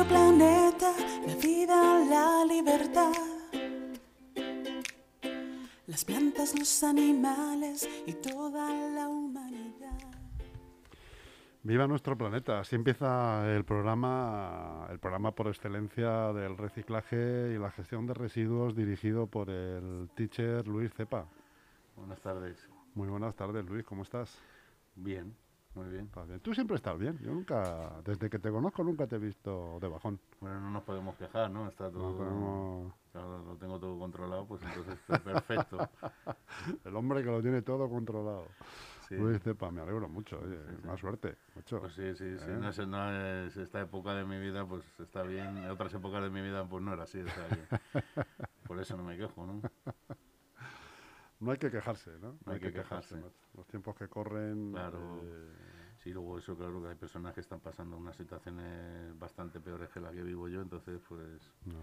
nuestro planeta, la vida, la libertad. Las plantas, los animales y toda la humanidad. Viva nuestro planeta. Así empieza el programa, el programa por excelencia del reciclaje y la gestión de residuos dirigido por el teacher Luis Cepa. Buenas tardes. Muy buenas tardes, Luis. ¿Cómo estás? Bien, muy bien. Estás bien. Tú siempre estás bien. Yo nunca, desde que te conozco, nunca te he visto de bajón. Bueno, no nos podemos quejar, ¿no? Está todo, No podemos- claro, lo tengo todo controlado, pues entonces está perfecto. El hombre que lo tiene todo controlado. Sí. Luis Cepa, me alegro mucho. Oye, Sí, sí. más suerte. macho. Pues sí, sí, sí. ¿Eh? No es, no es esta época de mi vida, pues está bien. En otras épocas de mi vida, pues no era así. sea que por eso no me quejo, ¿no? No hay que quejarse, ¿no? No hay que quejarse. macho. Los tiempos que corren. Claro. eh, Sí, luego eso, claro, que hay personas que están pasando unas situaciones bastante peores que la que vivo yo, entonces, pues no.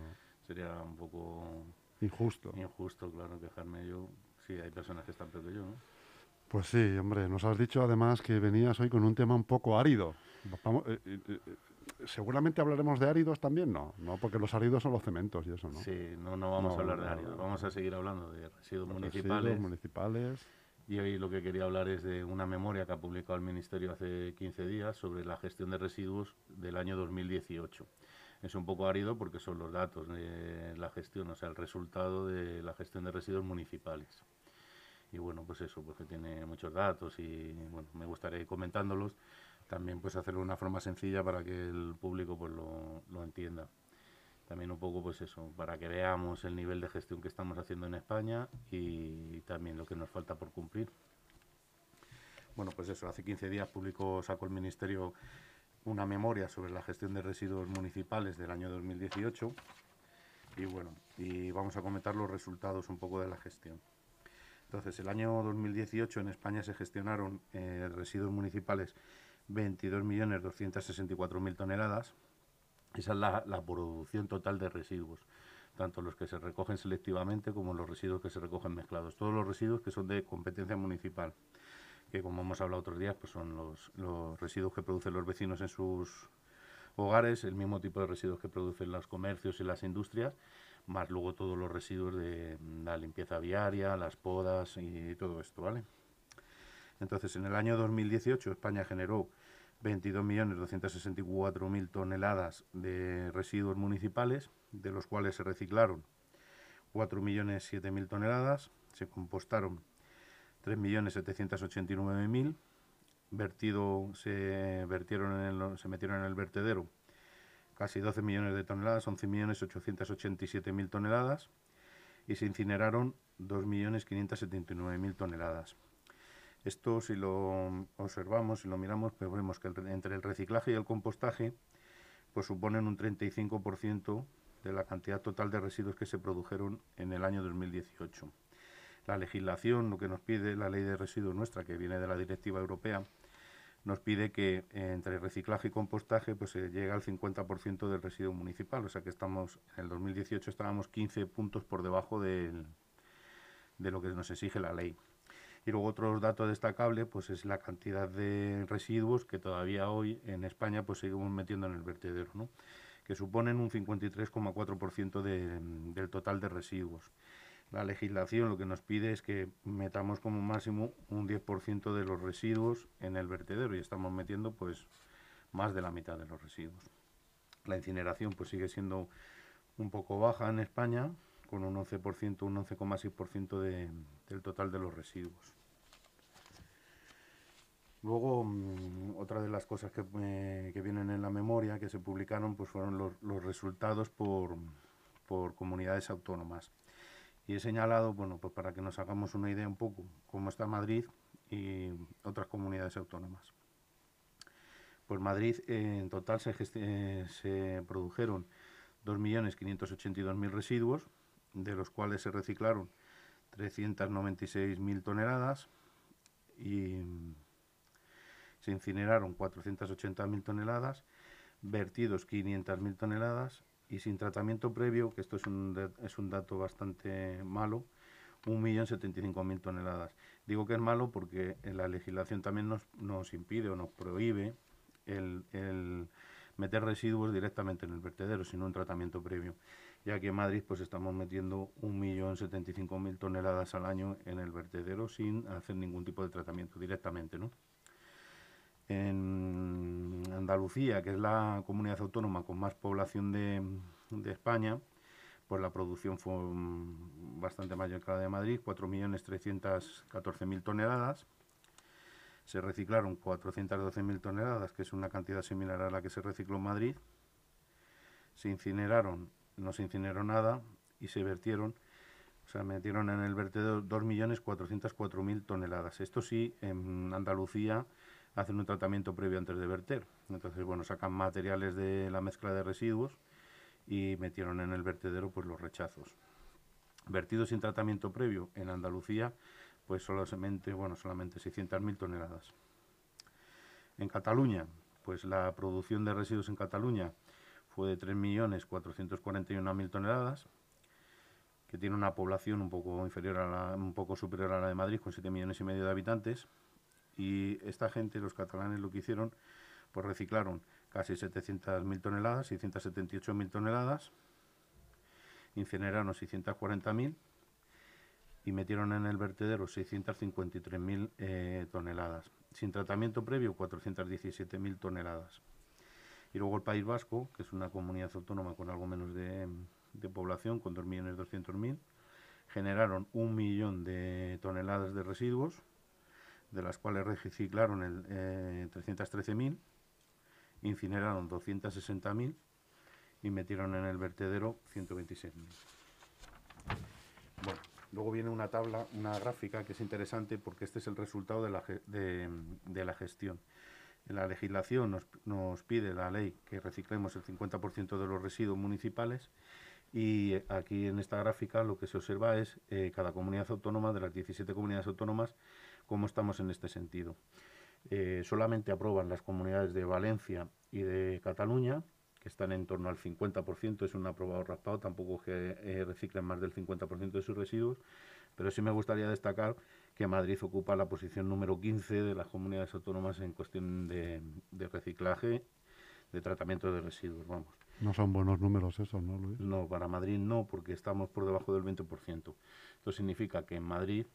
sería un poco Injusto. injusto, claro, quejarme yo. Sí, hay personas que están peor que yo, ¿no? Pues sí, hombre, nos has dicho además que venías hoy con un tema un poco árido. Vamos, eh, eh, eh, seguramente hablaremos de áridos también, ¿no? No, porque los áridos son los cementos y eso, ¿no? Sí, no, no vamos No, a hablar de áridos, vamos a seguir hablando de residuos municipales. residuos municipales. Y hoy lo que quería hablar es de una memoria que ha publicado el Ministerio hace 15 días sobre la gestión de residuos del año 2018. Es un poco árido porque son los datos de la gestión, o sea, el resultado de la gestión de residuos municipales. Y bueno, pues eso, pues que tiene muchos datos y bueno, me gustaría ir comentándolos. También pues hacerlo de una forma sencilla para que el público pues lo, lo entienda. También un poco pues eso, para que veamos el nivel de gestión que estamos haciendo en España y también lo que nos falta por cumplir. Bueno, pues eso, hace 15 días publicó, sacó el Ministerio una memoria sobre la gestión de residuos municipales del año 2018 y bueno, y vamos a comentar los resultados un poco de la gestión. Entonces, el año 2018 en España se gestionaron eh, residuos municipales 22.264.000 toneladas. Esa es la, producción total de residuos, tanto los que se recogen selectivamente como los residuos que se recogen mezclados. Todos los residuos que son de competencia municipal, que como hemos hablado otros días, pues son los, los residuos que producen los vecinos en sus hogares, el mismo tipo de residuos que producen los comercios y las industrias, más luego todos los residuos de la limpieza viaria, las podas y todo esto, ¿vale? Entonces, en el año 2018 España generó 22.264.000 toneladas de residuos municipales, de los cuales se reciclaron 4.007.000 toneladas, se compostaron 3.789.000, vertido se vertieron en el, se metieron en el vertedero casi 12 millones de toneladas, 11.887.000 toneladas y se incineraron 2.579.000 toneladas. Esto, si lo observamos, si lo miramos, pues vemos que entre el reciclaje y el compostaje, pues suponen un 35% de la cantidad total de residuos que se produjeron en el año 2018. La legislación, lo que nos pide la ley de residuos nuestra, que viene de la directiva europea, nos pide que eh, entre reciclaje y compostaje pues se llega al 50% del residuo municipal, o sea que estamos en el 2018 estábamos 15 puntos por debajo de lo que nos exige la ley. Y luego otro dato destacable pues es la cantidad de residuos que todavía hoy en España pues seguimos metiendo en el vertedero, ¿no? que suponen un 53,4% de- del total de residuos. La legislación lo que nos pide es que metamos como máximo un 10% de los residuos en el vertedero y estamos metiendo pues más de la mitad de los residuos. La incineración pues sigue siendo un poco baja en España, con un 11%, un 11,6% de, del total de los residuos. Luego, mm, otra de las cosas que, eh, que vienen en la memoria que se publicaron pues fueron los, los resultados por, por comunidades autónomas. Y he señalado, bueno, pues para que nos hagamos una idea un poco, cómo está Madrid y otras comunidades autónomas. Pues Madrid eh, en total se, eh, se produjeron 2.582.000 residuos, de los cuales se reciclaron 396.000 toneladas y se incineraron 480.000 toneladas, vertidos 500.000 toneladas y sin tratamiento previo, que esto es un, es un dato bastante malo, 1.075.000 toneladas. Digo que es malo porque la legislación también nos, nos impide o nos prohíbe el, el meter residuos directamente en el vertedero, sin un tratamiento previo. Y aquí en Madrid pues estamos metiendo 1.075.000 toneladas al año en el vertedero sin hacer ningún tipo de tratamiento directamente, ¿no? En Andalucía, que es la comunidad autónoma con más población de, España, pues la producción fue bastante mayor que la de Madrid, 4.314.000 toneladas. Se reciclaron 412.000 toneladas, que es una cantidad similar a la que se recicló en Madrid. Se incineraron, no se incineró nada y se vertieron, o sea, metieron en el vertedero 2.404.000 toneladas. Esto sí, en Andalucía hacen un tratamiento previo antes de verter. Entonces, bueno, sacan materiales de la mezcla de residuos y metieron en el vertedero pues los rechazos. Vertidos sin tratamiento previo en Andalucía, pues solamente, bueno, solamente 600.000 toneladas. En Cataluña, pues la producción de residuos en Cataluña fue de 3.441.000 toneladas, que tiene una población un poco inferior a un poco superior a la de Madrid, con 7 millones y medio de habitantes. Y esta gente, los catalanes, lo que hicieron, pues reciclaron casi 700.000 toneladas, 678.000 toneladas, incineraron 640.000 y metieron en el vertedero 653.000 eh, toneladas. Sin tratamiento previo, 417.000 toneladas. Y luego el País Vasco, que es una comunidad autónoma con algo menos de, población, con 2.200.000, generaron un millón de toneladas de residuos, de las cuales reciclaron el, eh, 313.000, incineraron 260.000 y metieron en el vertedero 126.000. Bueno, luego viene una tabla, una gráfica que es interesante porque este es el resultado de la, de, la gestión. La legislación nos, nos, pide la ley que reciclemos el 50% de los residuos municipales y aquí en esta gráfica lo que se observa es eh, cada comunidad autónoma, de las 17 comunidades autónomas, cómo estamos en este sentido. Eh, solamente aprueban las comunidades de Valencia y de Cataluña, que están en torno al 50%, es un aprobado raspado, tampoco que eh, reciclen más del 50% de sus residuos, pero sí me gustaría destacar que Madrid ocupa la posición número 15 de las comunidades autónomas en cuestión de, de reciclaje, de tratamiento de residuos, vamos. No son buenos números esos, ¿no, Luis? No, para Madrid no, porque estamos por debajo del 20%. Esto significa que en Madrid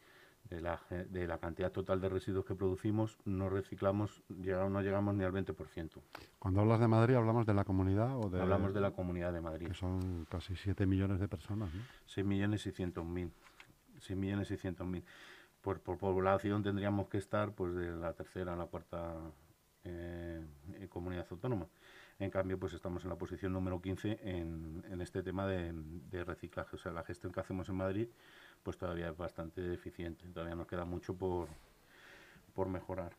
de la, de la cantidad total de residuos que producimos, no reciclamos, llegamos, no llegamos ni al 20%. Cuando hablas de Madrid, ¿hablamos de la comunidad o de...? Hablamos de la comunidad de Madrid. Que son casi 7 millones de personas, ¿no? 6 millones y 100 mil. 6 millones y 100 mil. Por, por población tendríamos que estar pues de la tercera a la cuarta eh, comunidad autónoma. En cambio, pues estamos en la posición número 15 en, este tema de, reciclaje. O sea, la gestión que hacemos en Madrid pues todavía es bastante deficiente. Todavía nos queda mucho por, por mejorar.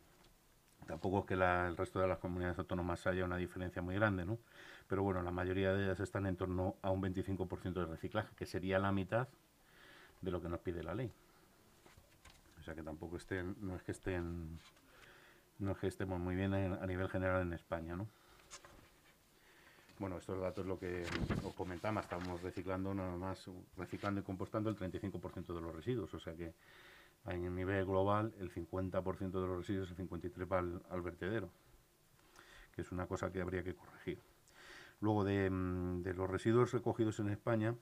Tampoco es que el resto de las comunidades autónomas haya una diferencia muy grande, ¿no? Pero bueno, la mayoría de ellas están en torno a un 25% de reciclaje, que sería la mitad de lo que nos pide la ley. O sea que tampoco estén, no es que estén, no es que estemos muy bien a nivel general en España, ¿no? Bueno, estos datos lo que os comentaba, estamos reciclando nada más, reciclando y compostando el 35% de los residuos, o sea que en nivel global el 50% de los residuos, el 53% va al, vertedero, que es una cosa que habría que corregir. Luego de, mm, los residuos recogidos en España,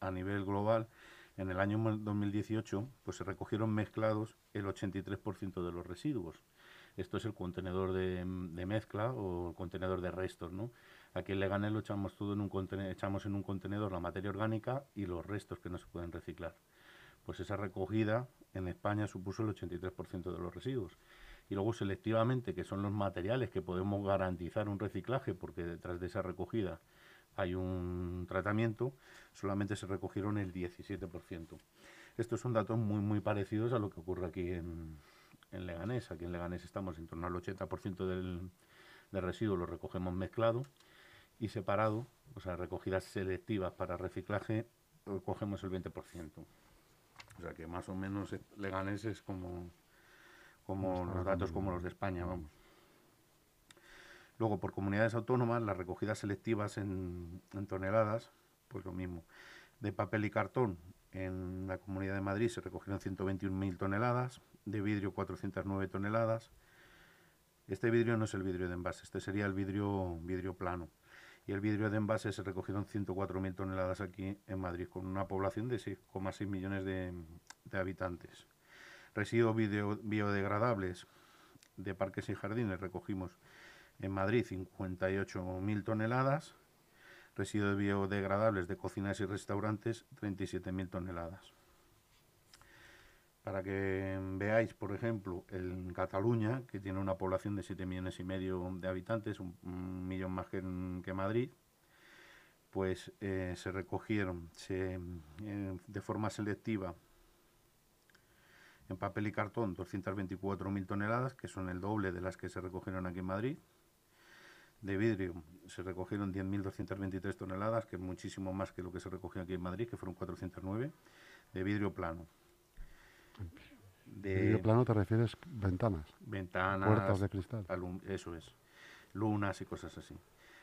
a nivel global, en el año 2018 pues se recogieron mezclados el 83% de los residuos. Esto es el contenedor de, de, mezcla o el contenedor de restos, ¿no? Aquí en Leganés lo echamos todo en un contenedor, echamos en un contenedor la materia orgánica y los restos que no se pueden reciclar. Pues esa recogida en España supuso el 83% de los residuos. Y luego selectivamente, que son los materiales que podemos garantizar un reciclaje, porque detrás de esa recogida hay un tratamiento, solamente se recogieron el 17%. Estos son datos muy, muy parecidos a lo que ocurre aquí en, en Leganés. Aquí en Leganés estamos en torno al 80% del, del residuo lo recogemos mezclado y separado, o sea, recogidas selectivas para reciclaje, cogemos el 20%. O sea que más o menos Leganés es como, como los datos como los de España, vamos. Luego, por comunidades autónomas, las recogidas selectivas en, en toneladas, pues lo mismo. De papel y cartón, en la Comunidad de Madrid se recogieron 121.000 toneladas, de vidrio 409 toneladas, Este vidrio no es el vidrio de envase, este sería el vidrio, vidrio plano. Y el vidrio de envase se recogieron 104.000 toneladas aquí en Madrid, con una población de 6,6 millones de, habitantes. Residuos biodegradables de parques y jardines recogimos en Madrid 58.000 toneladas, residuos biodegradables de cocinas y restaurantes 37.000 toneladas. Para que veáis, por ejemplo, en Cataluña, que tiene una población de 7 millones y medio de habitantes, un, millón más que, que, Madrid, pues eh, se recogieron se, eh, de forma selectiva en papel y cartón 224.000 toneladas, que son el doble de las que se recogieron aquí en Madrid. De vidrio se recogieron 10.223 toneladas, que es muchísimo más que lo que se recogió aquí en Madrid, que fueron 409. De vidrio plano de vidrio plano te refieres ventanas. Ventanas. Puertas de cristal. Eso es. Lunas y cosas así.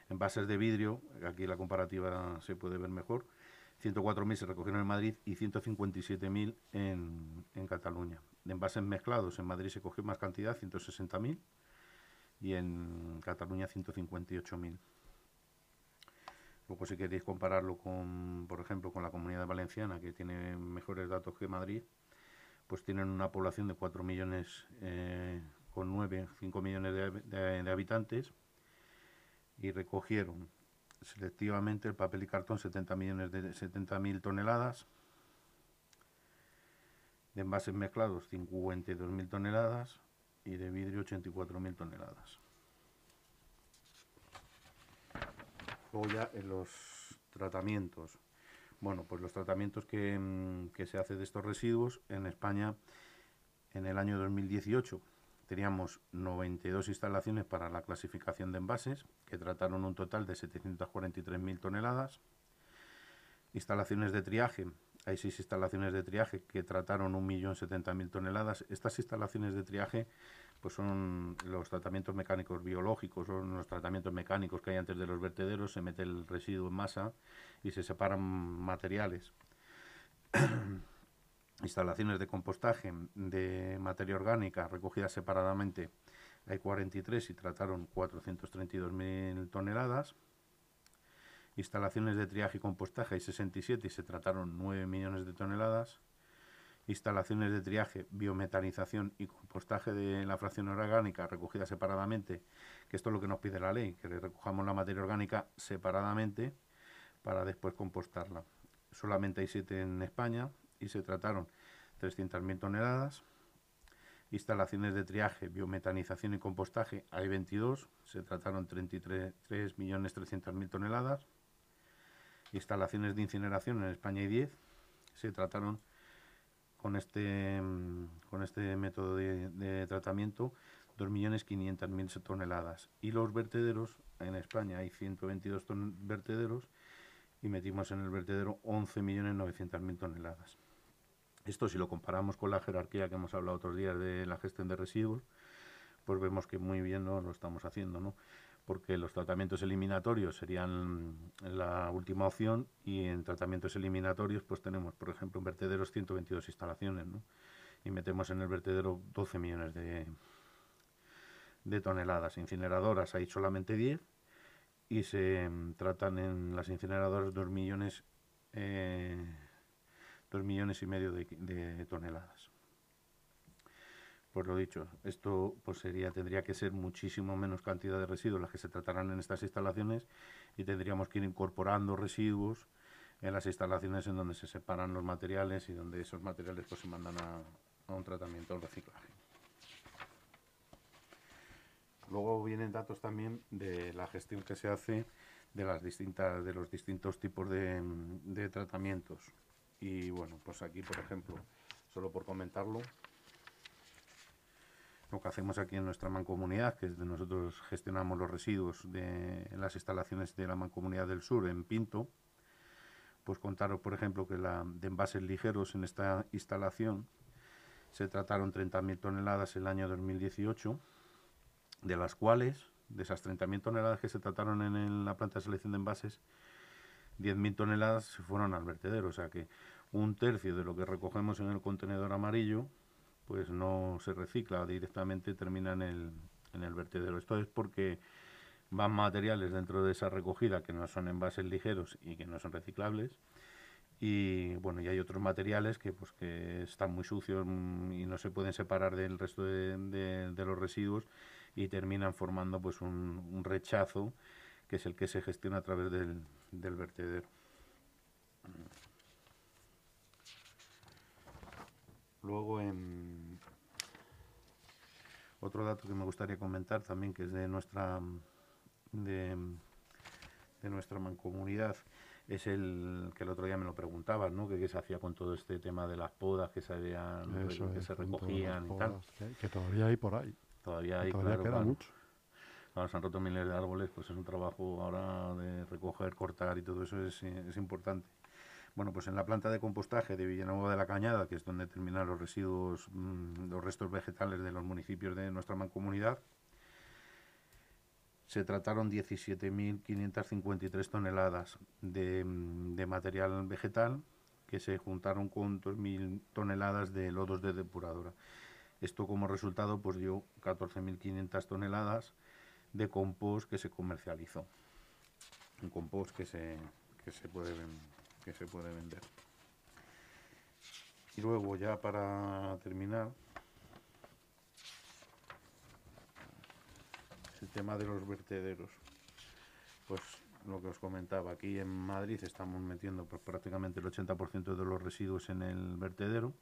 Envases de vidrio, aquí la comparativa se puede ver mejor. 104.000 se recogieron en Madrid y 157.000 en, en Cataluña. De envases mezclados, en Madrid se cogió más cantidad, 160.000, y en Cataluña 158.000. Luego si queréis compararlo con, por ejemplo, con la comunidad valenciana, que tiene mejores datos que Madrid, pues tienen una población de 4 millones eh, con 9, 5 millones de, habitantes y recogieron selectivamente el papel y cartón 70 millones de 70 mil toneladas de envases mezclados 52 mil toneladas y de vidrio 84 mil toneladas. Luego ya en los tratamientos bueno, pues los tratamientos mm, que, se hace de estos residuos en España en el año 2018 teníamos 92 instalaciones para la clasificación de envases que trataron un total de 743.000 toneladas. Instalaciones de triaje, hay seis instalaciones de triaje que trataron 1.070.000 toneladas. Estas instalaciones de triaje pues son los tratamientos mecánicos biológicos, son los tratamientos mecánicos que hay antes de los vertederos, se mete el residuo en masa y se separan materiales. Instalaciones de compostaje de materia orgánica recogidas separadamente hay 43 y trataron 432.000 toneladas. Instalaciones de triaje y compostaje hay 67 y se trataron 9 millones de toneladas instalaciones de triaje, biometanización y compostaje de la fracción orgánica recogida separadamente, que esto es lo que nos pide la ley, que recojamos la materia orgánica separadamente para después compostarla. Solamente hay siete en España y se trataron 300.000 toneladas. Instalaciones de triaje, biometanización y compostaje hay 22, se trataron 33.300.000 toneladas. Instalaciones de incineración en España hay 10, se trataron con este, con este método de, tratamiento 2.500.000 toneladas. Y los vertederos, en España hay 122 vertederos y metimos en el vertedero 11.900.000 toneladas. Esto si lo comparamos con la jerarquía que hemos hablado otros días de la gestión de residuos, pues vemos que muy bien no lo estamos haciendo, ¿no? Porque los tratamientos eliminatorios serían la última opción y en tratamientos eliminatorios pues tenemos, por ejemplo, en vertederos 122 instalaciones, ¿no? Y metemos en el vertedero 12 millones de, toneladas. Incineradoras hay solamente 10 y se mm, tratan en las incineradoras 2 millones, eh, 2 millones y medio de toneladas. Pues lo dicho, esto pues sería, tendría que ser muchísimo menos cantidad de residuos las que se tratarán en estas instalaciones y tendríamos que ir incorporando residuos en las instalaciones en donde se separan los materiales y donde esos materiales pues se mandan a, un tratamiento o reciclaje. Luego vienen datos también de la gestión que se hace de las distintas de los distintos tipos de tratamientos. Y bueno, pues aquí por ejemplo, solo por comentarlo, lo que hacemos aquí en nuestra mancomunidad, que es de nosotros gestionamos los residuos de las instalaciones de la mancomunidad del sur en Pinto, pues contaros, por ejemplo, que la, de envases ligeros en esta instalación se trataron 30.000 toneladas el año 2018, de las cuales, de esas 30.000 toneladas que se trataron en, la planta de selección de envases, 10.000 toneladas se fueron al vertedero, o sea que un tercio de lo que recogemos en el contenedor amarillo pues no se recicla, directamente termina en el, en el vertedero. Esto es porque van materiales dentro de esa recogida que no son envases ligeros y que no son reciclables. Y bueno, y hay otros materiales que pues que están muy sucios mm, y no se pueden separar del resto de, los residuos y terminan formando pues un, rechazo que es el que se gestiona a través del, del vertedero. Luego, en otro dato que me gustaría comentar también, que es de nuestra de, nuestra mancomunidad, es el que el otro día me lo preguntabas, ¿no? Que qué se hacía con todo este tema de las podas que se habían, que se recogían y tal. Que, todavía hay por ahí. Todavía hay, todavía queda mucho. Ahora se han roto miles de árboles, pues es un trabajo ahora de recoger, cortar y todo eso es, es importante. Bueno, pues en la planta de compostaje de Villanueva de la Cañada, que es donde terminan los residuos, mm, los restos vegetales de los municipios de nuestra mancomunidad, se trataron 17.553 toneladas de, mm, de, material vegetal que se juntaron con 2.000 toneladas de lodos de depuradora. Esto como resultado pues dio 14.500 toneladas de compost que se comercializó. Un compost que se, que se puede se puede vender. Y luego ya para terminar, el tema de los vertederos. Pues lo que os comentaba, aquí en Madrid estamos metiendo pues, prácticamente el 80% de los residuos en el vertedero.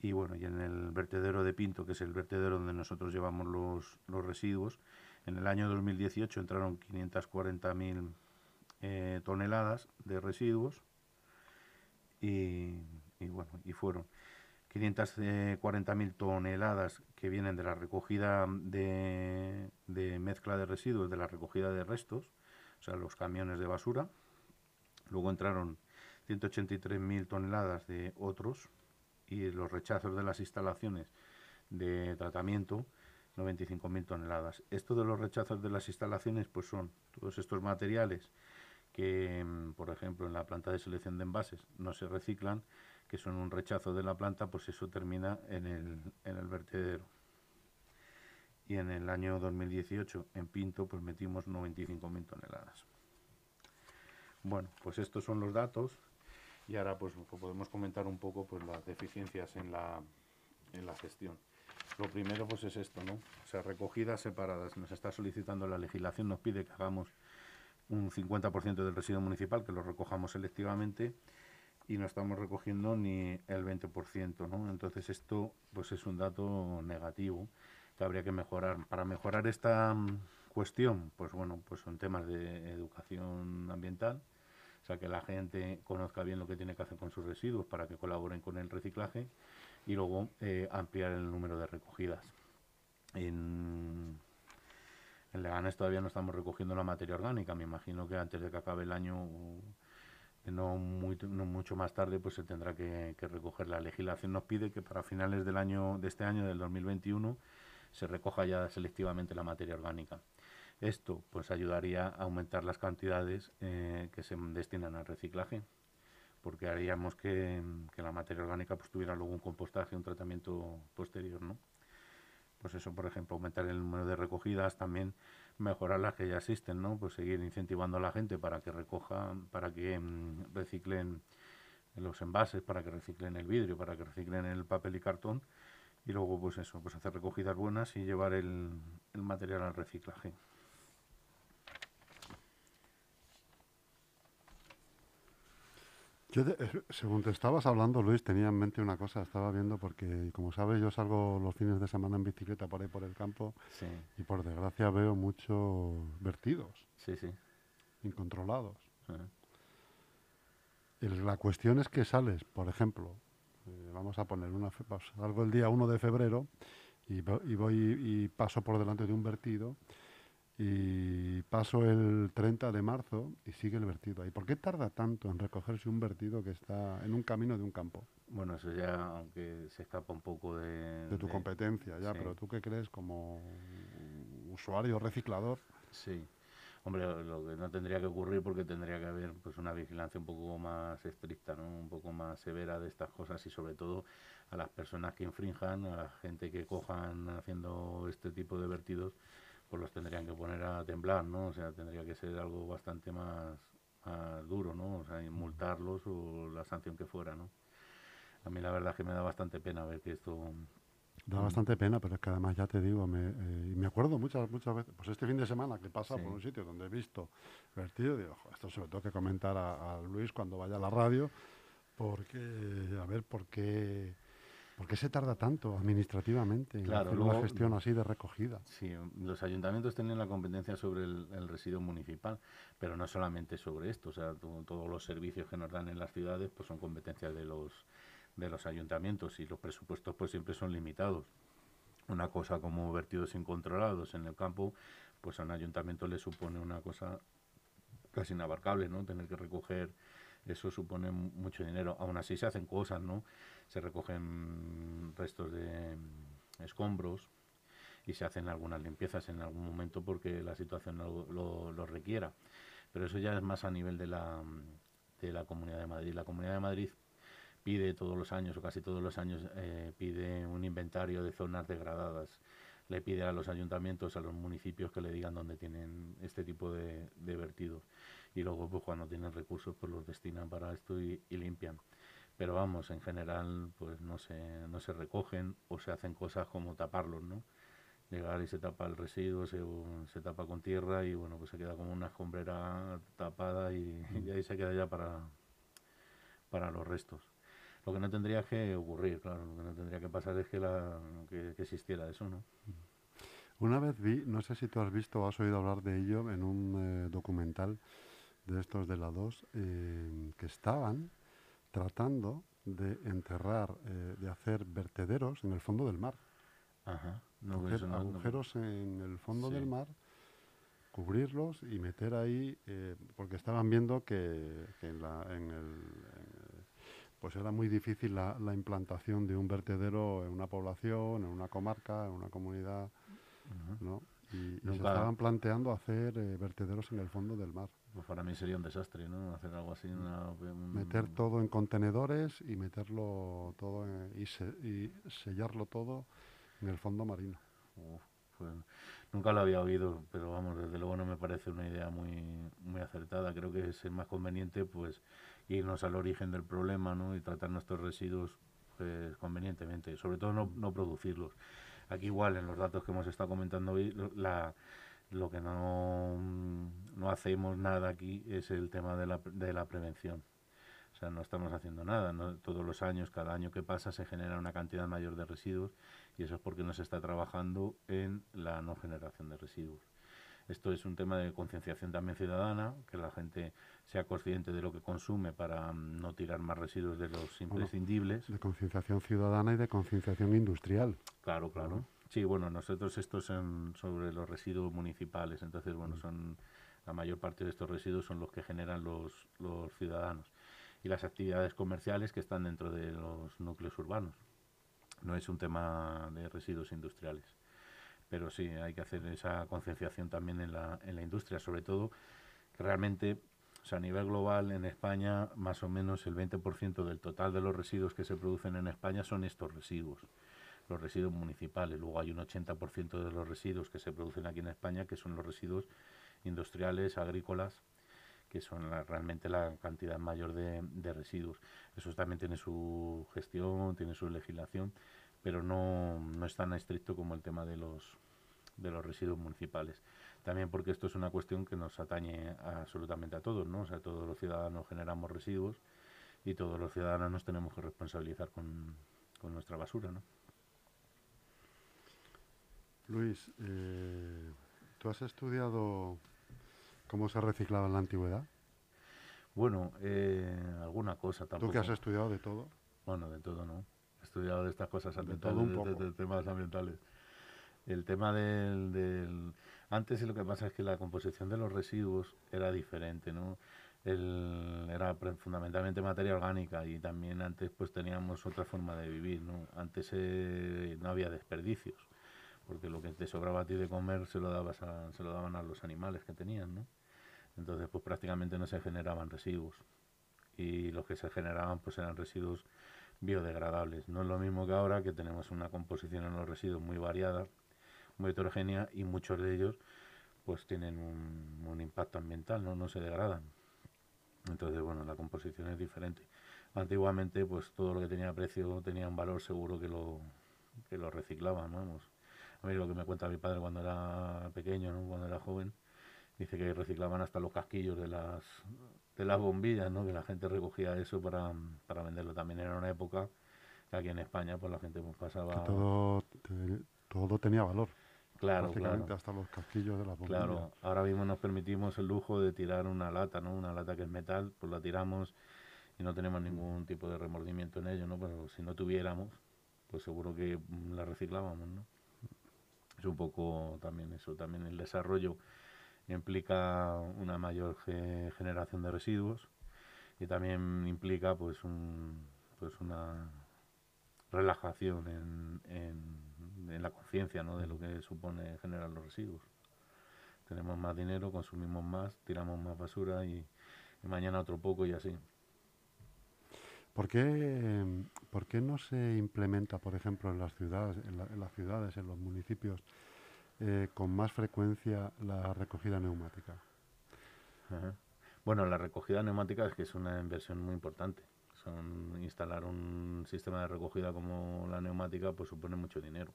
Y bueno, y en el vertedero de Pinto, que es el vertedero donde nosotros llevamos los, los residuos, en el año 2018 entraron 540.000 eh, toneladas de residuos y, bueno, y fueron 540.000 toneladas que vienen de la recogida de, de, mezcla de residuos, de la recogida de restos, o sea, los camiones de basura. Luego entraron 183.000 toneladas de otros y los rechazos de las instalaciones de tratamiento, 95.000 toneladas. Esto de los rechazos de las instalaciones, pues son todos estos materiales que, mm, por ejemplo, en la planta de selección de envases no se reciclan, que son un rechazo de la planta, pues eso termina en el, en el vertedero. Y en el año 2018 en Pinto pues metimos 95.000 toneladas. Bueno, pues estos son los datos y ahora pues podemos comentar un poco pues las deficiencias en la, en la gestión. Lo primero pues es esto, ¿no? O sea, recogidas separadas. Nos está solicitando la legislación, nos pide que hagamos un 50% del residuo municipal, que lo recojamos selectivamente, y no estamos recogiendo ni el 20%, ¿no? Entonces esto pues es un dato negativo que habría que mejorar. Para mejorar esta mm, cuestión, pues bueno, pues son temas de educación ambiental, o sea, que la gente conozca bien lo que tiene que hacer con sus residuos para que colaboren con el reciclaje y luego eh, ampliar el número de recogidas. En Leganés todavía no estamos recogiendo la materia orgánica. Me imagino que antes de que acabe el año, no, mucho más tarde, pues se tendrá que, recoger. La legislación nos pide que para finales del año, de este año, del 2021, se recoja ya selectivamente la materia orgánica. Esto pues ayudaría a aumentar las cantidades eh, que se destinan al reciclaje, porque haríamos que, que, la materia orgánica pues tuviera luego un compostaje, un tratamiento posterior, ¿no? Pues eso, por ejemplo, aumentar el número de recogidas, también mejorar las que ya existen, ¿no? Pues seguir incentivando a la gente para que recojan, para que mm, reciclen los envases, para que reciclen el vidrio, para que reciclen el papel y cartón y luego pues eso, pues hacer recogidas buenas y llevar el material al reciclaje. Yo, eh, según te estabas hablando, Luis, tenía en mente una cosa, estaba viendo porque, como sabes, yo salgo los fines de semana en bicicleta por ahí por el campo y por desgracia veo muchos vertidos. Sí, sí. Incontrolados. la cuestión es que sales, por ejemplo, eh, vamos a poner una, salgo el día 1 de febrero y, y voy y paso por delante de un vertido y paso el 30 de marzo y sigue el vertido ahí. ¿Por qué tarda tanto en recogerse un vertido que está en un camino de un campo? Bueno, eso ya, aunque se escapa un poco de... De tu competencia, ya, pero ¿tú qué crees como usuario reciclador? Sí. Hombre, lo que no tendría que ocurrir porque tendría que haber pues una vigilancia un poco más estricta, ¿no? un poco más severa de estas cosas y sobre todo a las personas que infrinjan, a la gente que cojan haciendo este tipo de vertidos, pues los tendrían que poner a temblar, ¿no? O sea, tendría que ser algo bastante más, duro, ¿no? O sea, multarlos o la sanción que fuera, ¿no? A mí la verdad es que me da bastante pena ver que esto Da bastante pena, pero es que además ya te digo, me, eh, me acuerdo muchas muchas veces, pues este fin de semana que pasa por un sitio donde he visto vertido, digo, esto se lo tengo que comentar a, Luis cuando vaya a la radio, porque, a ver, ¿por qué, ¿por qué se tarda tanto administrativamente en hacer una gestión así de recogida? Sí, los ayuntamientos tienen la competencia sobre el, residuo municipal, pero no solamente sobre esto, o sea, todos los servicios que nos dan en las ciudades pues son competencias de los de los ayuntamientos y los presupuestos pues siempre son limitados. Una cosa como vertidos incontrolados en el campo, pues a un ayuntamiento le supone una cosa casi inabarcable, ¿no? Tener que recoger eso supone mucho dinero. Aún así se hacen cosas, ¿no? Se recogen restos de escombros y se hacen algunas limpiezas en algún momento porque la situación lo, lo requiera. Pero eso ya es más a nivel de la, de la Comunidad de Madrid. La Comunidad de Madrid pide todos los años o casi todos los años eh, pide un inventario de zonas degradadas. Le pide a los ayuntamientos, a los municipios que le digan dónde tienen este tipo de, vertidos. Y luego, pues cuando tienen recursos, pues los destinan para esto y, limpian. Pero vamos, en general, pues no se, no se recogen o se hacen cosas como taparlos, ¿no? Llegar y se tapa el residuo, se, se tapa con tierra y bueno, pues se queda como una escombrera tapada y, y ahí se queda ya para, para los restos. Lo que no tendría que ocurrir, claro, lo que no tendría que pasar es que, la, que, existiera eso, ¿no? Una vez vi, no sé si tú has visto o has oído hablar de ello en un eh, documental de estos de la 2, eh, que estaban tratando de enterrar, eh, de hacer vertederos en el fondo del mar. Ajá. agujeros en el fondo del mar, cubrirlos y meter ahí, porque estaban viendo que, en, la, en, el, pues era muy difícil la, implantación de un vertedero en una población, en una comarca, en una comunidad, ¿no? Y, se estaban planteando hacer eh, vertederos en el fondo del mar. Pues para mí sería un desastre, ¿no? Hacer algo así. Meter todo en contenedores y meterlo todo y, sellarlo todo en el fondo marino. Pues nunca lo había oído, pero vamos, desde luego no me parece una idea muy, muy acertada. Creo que es más conveniente, pues irnos al origen del problema ¿no? y tratar nuestros residuos pues, convenientemente, sobre todo no, no, producirlos. Aquí igual en los datos que hemos estado comentando hoy, la, lo que no, no hacemos nada aquí es el tema de la, de la prevención. O sea, no estamos haciendo nada. ¿no? Todos los años, cada año que pasa, se genera una cantidad mayor de residuos y eso es porque no se está trabajando en la no generación de residuos. Esto es un tema de concienciación también ciudadana, que la gente sea consciente de lo que consume para mm, no tirar más residuos de los imprescindibles. de concienciación ciudadana y de concienciación industrial. Claro, claro. Sí, bueno, nosotros estos son sobre los residuos municipales, entonces, bueno, mm. son la mayor parte de estos residuos son los que generan los, los ciudadanos y las actividades comerciales que están dentro de los núcleos urbanos. No es un tema de residuos industriales pero sí, hay que hacer esa concienciación también en la, en la industria, sobre todo que realmente, o sea, a nivel global, en España, más o menos el 20% del total de los residuos que se producen en España son estos residuos, los residuos municipales. Luego hay un 80% de los residuos que se producen aquí en España que son los residuos industriales, agrícolas, que son realmente la cantidad mayor de, residuos. Eso también tiene su gestión, tiene su legislación, pero no, no es tan estricto como el tema de los, de los residuos municipales. También porque esto es una cuestión que nos atañe absolutamente a todos, ¿no? O sea, todos los ciudadanos generamos residuos y todos los ciudadanos nos tenemos que responsabilizar con, con nuestra basura, ¿no? Luis, eh, ¿tú has estudiado cómo se reciclaba en la antigüedad? Bueno, eh, alguna cosa tampoco. ¿Tú que has estudiado de todo? Bueno, de todo no. He estudiado de estas cosas ambientales, de, temas ambientales. El tema del, Antes lo que pasa es que la composición de los residuos era diferente, ¿no? El, era fundamentalmente materia orgánica y también antes pues teníamos otra forma de vivir, ¿no? Antes eh, no había desperdicios. Porque lo que te sobraba a ti de comer se lo, dabas se lo daban a los animales que tenían, ¿no? Entonces, pues prácticamente no se generaban residuos. Y los que se generaban, pues eran residuos biodegradables. No es lo mismo que ahora, que tenemos una composición en los residuos muy variada, muy heterogénea, y muchos de ellos, pues tienen un, un impacto ambiental, ¿no? No se degradan. Entonces, bueno, la composición es diferente. Antiguamente, pues todo lo que tenía precio tenía un valor seguro que lo, que lo reciclaban, vamos. A mí lo que me cuenta mi padre cuando era pequeño, cuando era joven, dice que reciclaban hasta los casquillos de las de las bombillas, ¿no? Que la gente recogía eso para, para venderlo. También era una época que aquí en España, pues la gente pues, pasaba... todo, todo tenía valor. Claro, claro. hasta los casquillos de las bombillas. Claro, ahora mismo nos permitimos el lujo de tirar una lata, ¿no? Una lata que es metal, pues la tiramos y no tenemos ningún tipo de remordimiento en ello, ¿no? Pero si no tuviéramos, pues seguro que la reciclábamos, ¿no? Es un poco también eso, también el desarrollo implica una mayor generación de residuos y también implica pues un, pues una relajación en, en, la conciencia ¿no? de lo que supone generar los residuos. Tenemos más dinero, consumimos más, tiramos más basura y mañana otro poco y así. ¿Por qué, ¿Por qué, no se implementa, por ejemplo, en las ciudades, en, ciudades, en los municipios, eh, con más frecuencia la recogida neumática? Bueno, la recogida neumática es que es una inversión muy importante. Son, instalar un sistema de recogida como la neumática pues supone mucho dinero.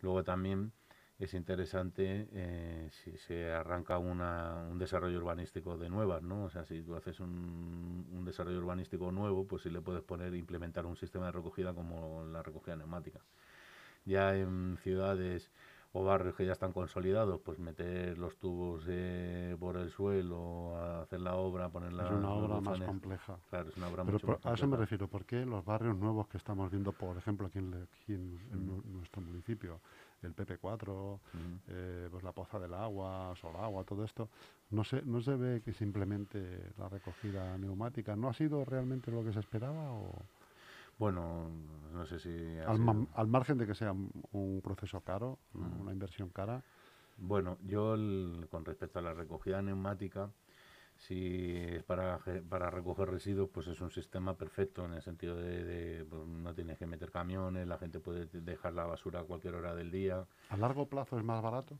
Luego también es interesante eh, si se arranca una, un desarrollo urbanístico de nuevas, ¿no? O sea, si tú haces un, un, desarrollo urbanístico nuevo, pues sí le puedes poner, implementar un sistema de recogida como la recogida neumática. Ya en ciudades o barrios que ya están consolidados, pues meter los tubos eh, por el suelo, hacer la obra, poner la... Es una obra más compleja. Claro, es una obra Pero mucho más a eso me refiero, ¿por qué los barrios nuevos que estamos viendo, por ejemplo, aquí en, en nuestro municipio, el PP4, eh, pues la Poza del Agua, Solagua, todo esto, no se, no se ve que simplemente la recogida neumática no ha sido realmente lo que se esperaba o... Bueno, no sé si... Al, margen de que sea un proceso caro, una inversión cara. Bueno, yo con respecto a la recogida neumática, si es para, para recoger residuos, pues es un sistema perfecto en el sentido de, pues no tienes que meter camiones, la gente puede dejar la basura a cualquier hora del día. ¿A largo plazo es más barato?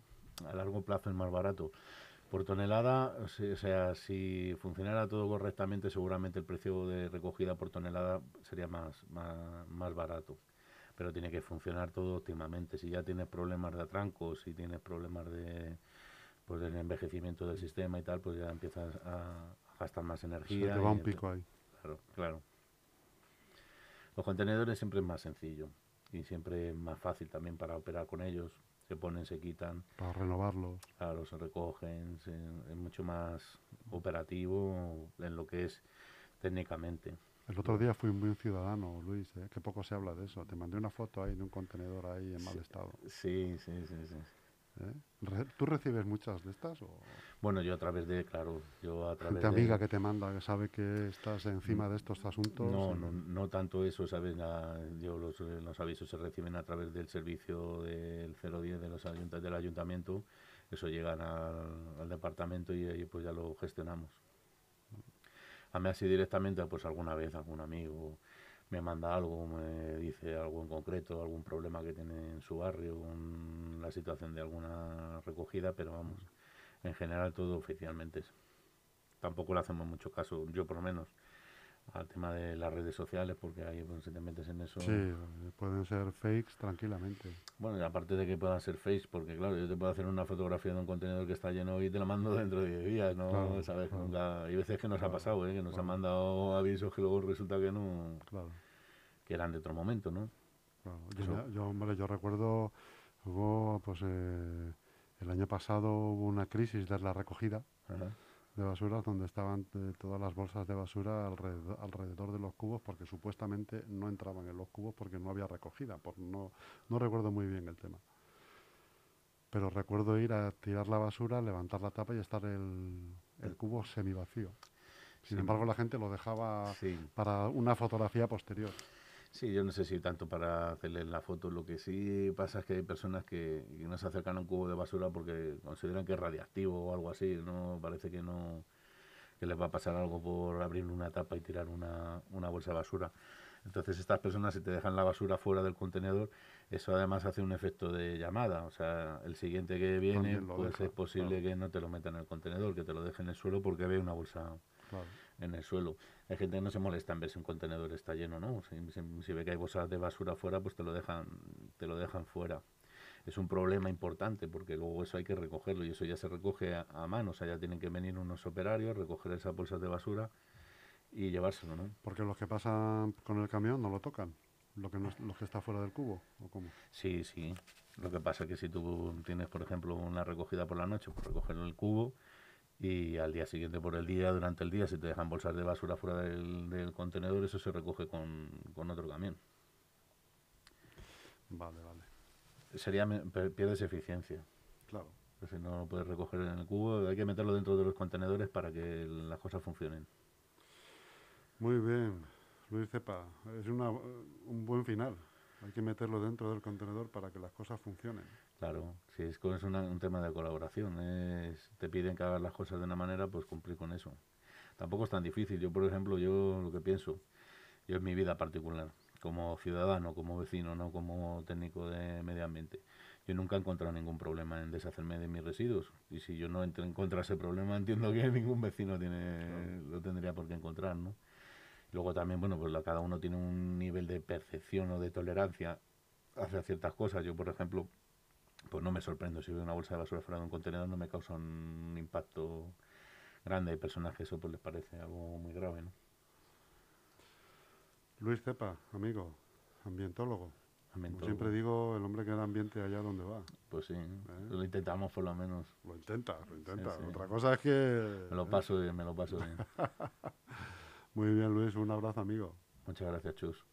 A largo plazo es más barato. Por tonelada, o sea, si funcionara todo correctamente, seguramente el precio de recogida por tonelada sería más, más, más barato. Pero tiene que funcionar todo óptimamente. Si ya tienes problemas de atrancos, si tienes problemas de, pues del envejecimiento del sistema y tal, pues ya empiezas a, gastar más energía. Se va un pico ahí. Claro, claro. Los contenedores siempre es más sencillo y siempre más fácil también para operar con ellos. Se ponen, se quitan. Para renovarlos. Claro, se recogen, es mucho más operativo en lo que es técnicamente. El otro día fui un ciudadano, Luis, ¿eh? que poco se habla de eso. Te mandé una foto ahí de un contenedor ahí en mal estado. Sí, sí, sí, sí. ¿Eh? ¿Tú recibes muchas de estas? O? Bueno, yo a través de, claro, yo a través Gente amiga que te manda, que sabe que estás encima de estos asuntos. No, no, no tanto eso, ¿sabes? yo los, los, avisos se reciben a través del servicio del 010 de los del ayuntamiento, eso llegan al, al departamento y ahí pues ya lo gestionamos. A mí así directamente, pues alguna vez algún amigo me manda algo, me dice algo en concreto, algún problema que tiene en su barrio, la situación de alguna recogida, pero vamos, en general todo oficialmente. Tampoco le hacemos mucho caso, yo por lo menos, al tema de las redes sociales, porque ahí pues, si te metes en eso... Sí, pueden ser fakes tranquilamente. Bueno, y aparte de que puedan ser fakes, porque claro, yo te puedo hacer una fotografía de un contenedor que está lleno y te la mando dentro de 10 días, ¿no? ¿Sabes? hay veces que nos ha pasado, ¿eh? Que nos han mandado avisos que luego resulta que no... Claro que eran de otro momento, ¿no? yo, hombre, yo recuerdo, hubo, pues, eh, el año pasado hubo una crisis de la recogida de basura donde estaban eh, todas las bolsas de basura alrededor, alrededor, de los cubos porque supuestamente no entraban en los cubos porque no había recogida. Por, no, no recuerdo muy bien el tema. Pero recuerdo ir a tirar la basura, levantar la tapa y estar el, el cubo semi vacío. Sin embargo, la gente lo dejaba para una fotografía posterior. Sí, yo no sé si tanto para hacerle la foto. Lo que sí pasa es que hay personas que, que no se acercan a un cubo de basura porque consideran que es radiactivo o algo así. No parece que no que les va a pasar algo por abrir una tapa y tirar una, una bolsa de basura. Entonces estas personas si te dejan la basura fuera del contenedor, eso además hace un efecto de llamada. O sea, el siguiente que viene, pues deja, es posible claro. que no te lo meta en el contenedor, que te lo deje en el suelo porque ve una bolsa Claro. En el suelo. Hay gente que no se molesta en ver si un contenedor está lleno, ¿no? Si, si- si ve que hay bolsas de basura fuera, pues te lo dejan, te lo dejan fuera. Es un problema importante porque luego eso hay que recogerlo y eso ya se recoge a, a mano. O sea, ya tienen que venir unos operarios, recoger esas bolsas de basura y llevárselo, ¿no? Porque los que pasan con el camión no lo tocan. Lo que, no es- lo que está fuera del cubo. ¿O cómo? Sí, sí. Lo que pasa es que si tú tienes, por ejemplo, una recogida por la noche, pues recoger el cubo y al día siguiente por el día, durante el día, si te dejan bolsas de basura fuera del, del contenedor, eso se recoge con, con otro camión. Vale, vale. Sería, pierdes eficiencia. Claro. Si no lo puedes recoger en el cubo, hay que meterlo dentro de los contenedores para que las cosas funcionen. Muy bien. Luis Cepa, es una, un buen final. Hay que meterlo dentro del contenedor para que las cosas funcionen. Claro, si es, es una- un tema de colaboración, es- te piden que hagas las cosas de una manera, pues cumplir con eso. Tampoco es tan difícil. Yo, por ejemplo, yo lo que pienso, yo en mi vida particular, como ciudadano, como vecino, no como técnico de medio ambiente, yo nunca he encontrado ningún problema en deshacerme de mis residuos. Y si yo no entro- encuentro ese problema, entiendo que ningún vecino tiene, lo tendría por qué encontrar, ¿no? Luego también, bueno, pues la- cada uno tiene un nivel de percepción o de tolerancia hacia ciertas cosas. Yo, por ejemplo, pues no me sorprendo si veo una bolsa de basura fuera de un contenedor, no me causa un impacto grande. Hay personas que eso pues les parece algo muy grave, ¿no? Luis Cepa, amigo, ambientólogo. Como siempre digo, el hombre que da ambiente allá donde va. Pues sí, lo intentamos por lo menos. Lo intenta, lo intenta. sí. Otra cosa es que... Me lo paso bien, me lo paso bien. Muy bien, Luis, un abrazo, amigo. Muchas gracias, Chus.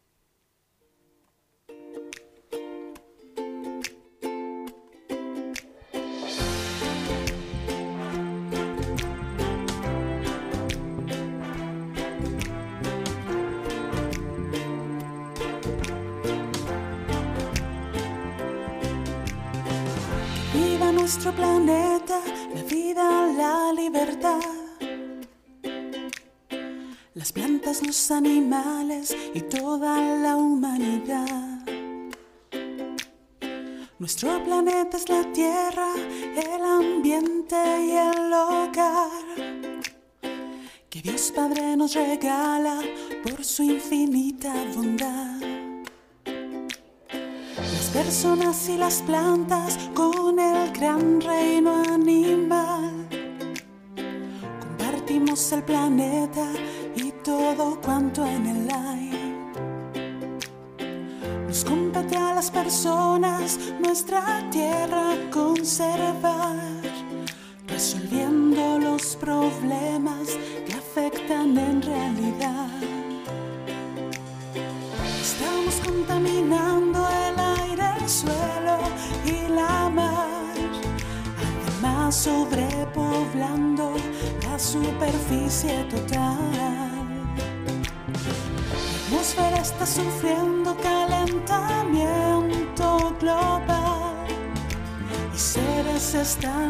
Nuestro planeta, la vida, la libertad. Las plantas, los animales y toda la humanidad. Nuestro planeta es la tierra, el ambiente y el hogar. Que Dios Padre nos regala por su infinita bondad. Personas y las plantas con el gran reino animal. Compartimos el planeta y todo cuanto en él hay. Nos compete a las personas nuestra tierra conservar, superficie total. La atmósfera está sufriendo calentamiento global y seres están